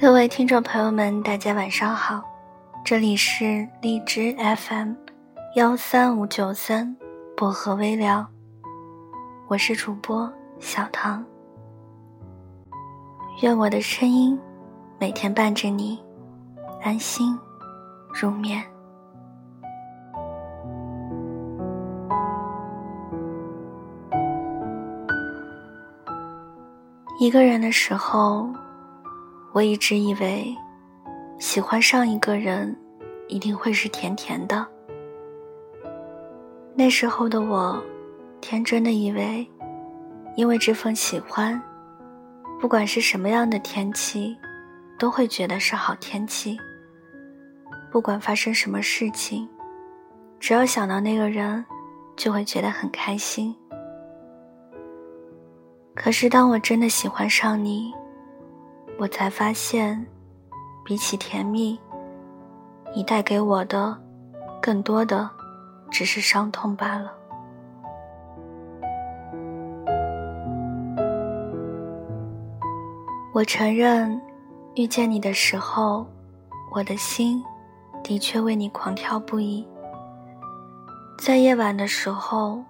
各位听众朋友们，大家晚上好，这里是荔枝 FM 幺三五九三薄荷微聊，我是主播小唐。愿我的声音每天伴着你安心入眠。一个人的时候。我一直以为，喜欢上一个人，一定会是甜甜的。那时候的我，天真的以为，因为这份喜欢，不管是什么样的天气，都会觉得是好天气。不管发生什么事情，只要想到那个人，就会觉得很开心。可是当我真的喜欢上你，我才发现，比起甜蜜，你带给我的，更多的只是伤痛罢了。我承认，遇见你的时候，我的心的确为你狂跳不已。在夜晚的时候，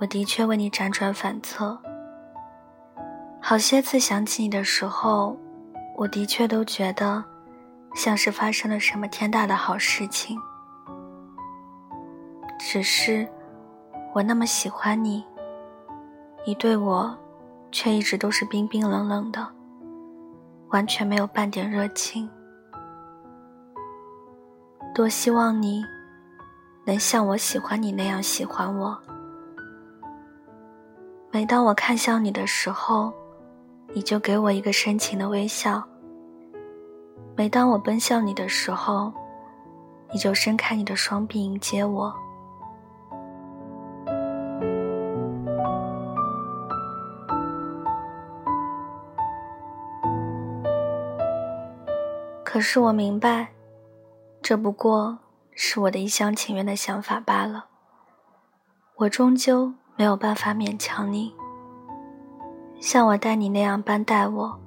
我的确为你辗转反侧。好些次想起你的时候。我的确都觉得，像是发生了什么天大的好事情。只是，我那么喜欢你，你对我，却一直都是冰冰冷冷的，完全没有半点热情。多希望你，能像我喜欢你那样喜欢我。每当我看向你的时候。你就给我一个深情的微笑。每当我奔向你的时候，你就伸开你的双臂迎接我。可是我明白，这不过是我的一厢情愿的想法罢了。我终究没有办法勉强你。像我待你那样般待我，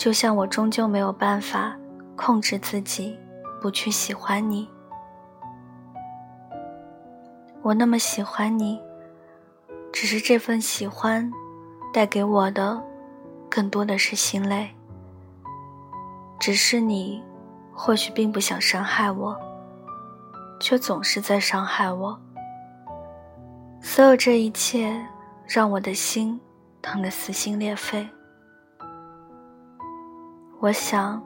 就像我终究没有办法控制自己不去喜欢你。我那么喜欢你，只是这份喜欢带给我的更多的是心累。只是你或许并不想伤害我，却总是在伤害我。所有这一切让我的心。疼得撕心裂肺。我想，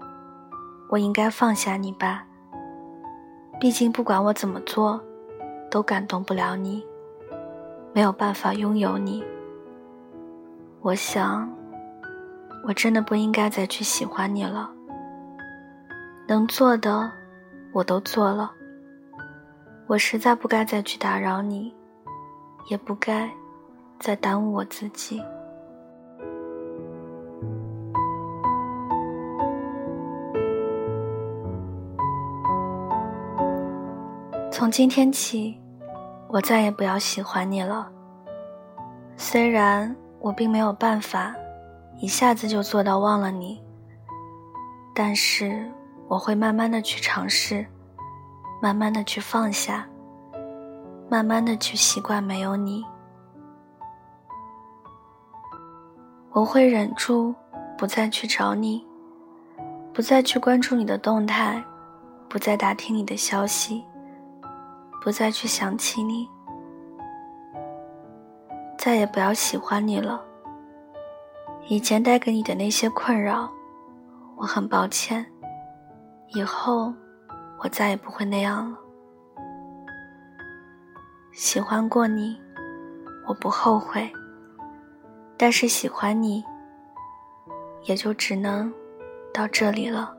我应该放下你吧。毕竟，不管我怎么做，都感动不了你，没有办法拥有你。我想，我真的不应该再去喜欢你了。能做的，我都做了。我实在不该再去打扰你，也不该再耽误我自己。从今天起，我再也不要喜欢你了。虽然我并没有办法一下子就做到忘了你，但是我会慢慢的去尝试，慢慢的去放下，慢慢的去习惯没有你。我会忍住，不再去找你，不再去关注你的动态，不再打听你的消息。不再去想起你，再也不要喜欢你了。以前带给你的那些困扰，我很抱歉。以后我再也不会那样了。喜欢过你，我不后悔。但是喜欢你，也就只能到这里了。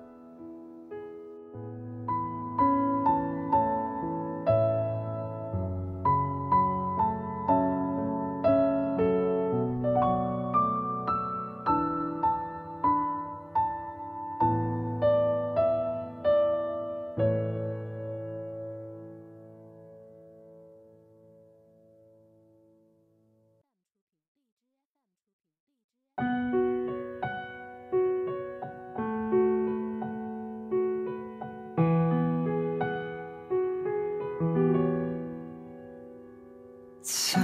怎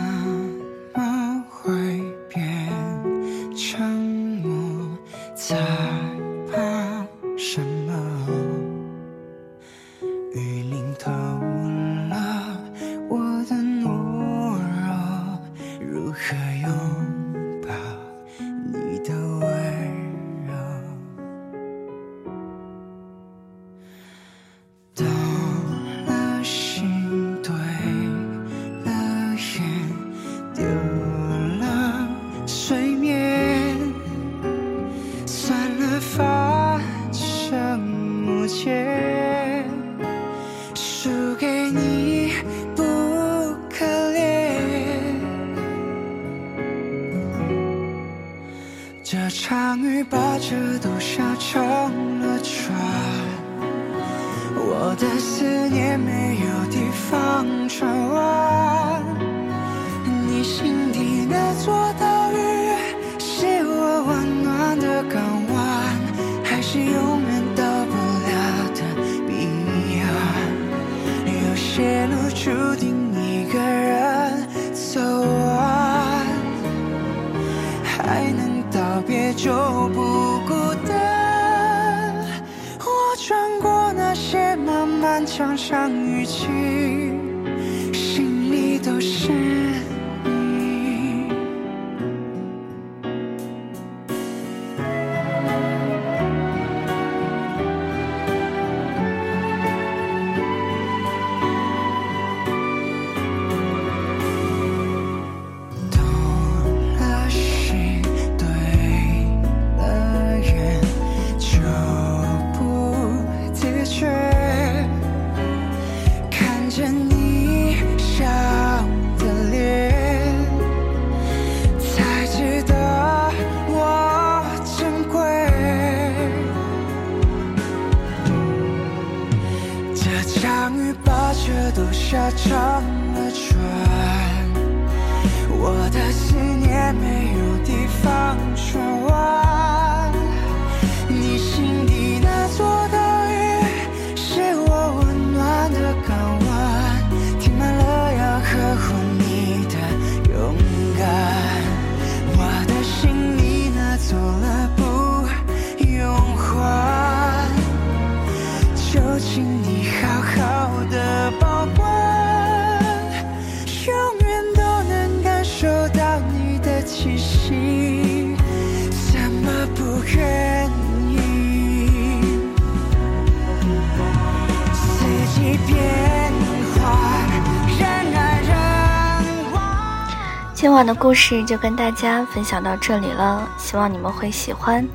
么会变沉默？才怕什么？场雨把这都下成了船，我的思念没有地方转弯。你心底那座岛就不孤单。我穿过那些漫漫长长雨季，心里都是的心。今晚的故事就跟大家分享到这里了，希望你们会喜欢。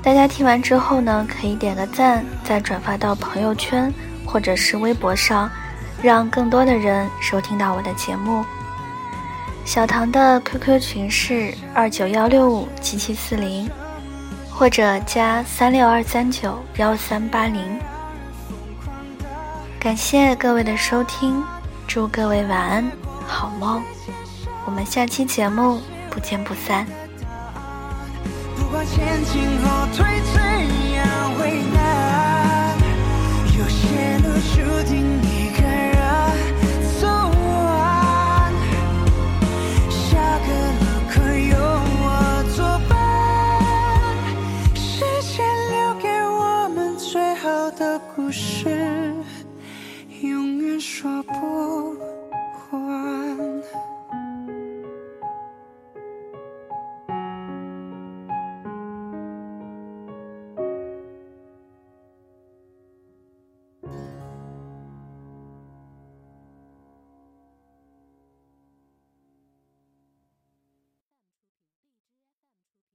大家听完之后呢，可以点个赞，再转发到朋友圈或者是微博上，让更多的人收听到我的节目。小唐的 QQ 群是二九幺六五七七四零，或者加三六二三九幺三八零。感谢各位的收听，祝各位晚安，好梦。我们下期节目不见不散。不管前进后退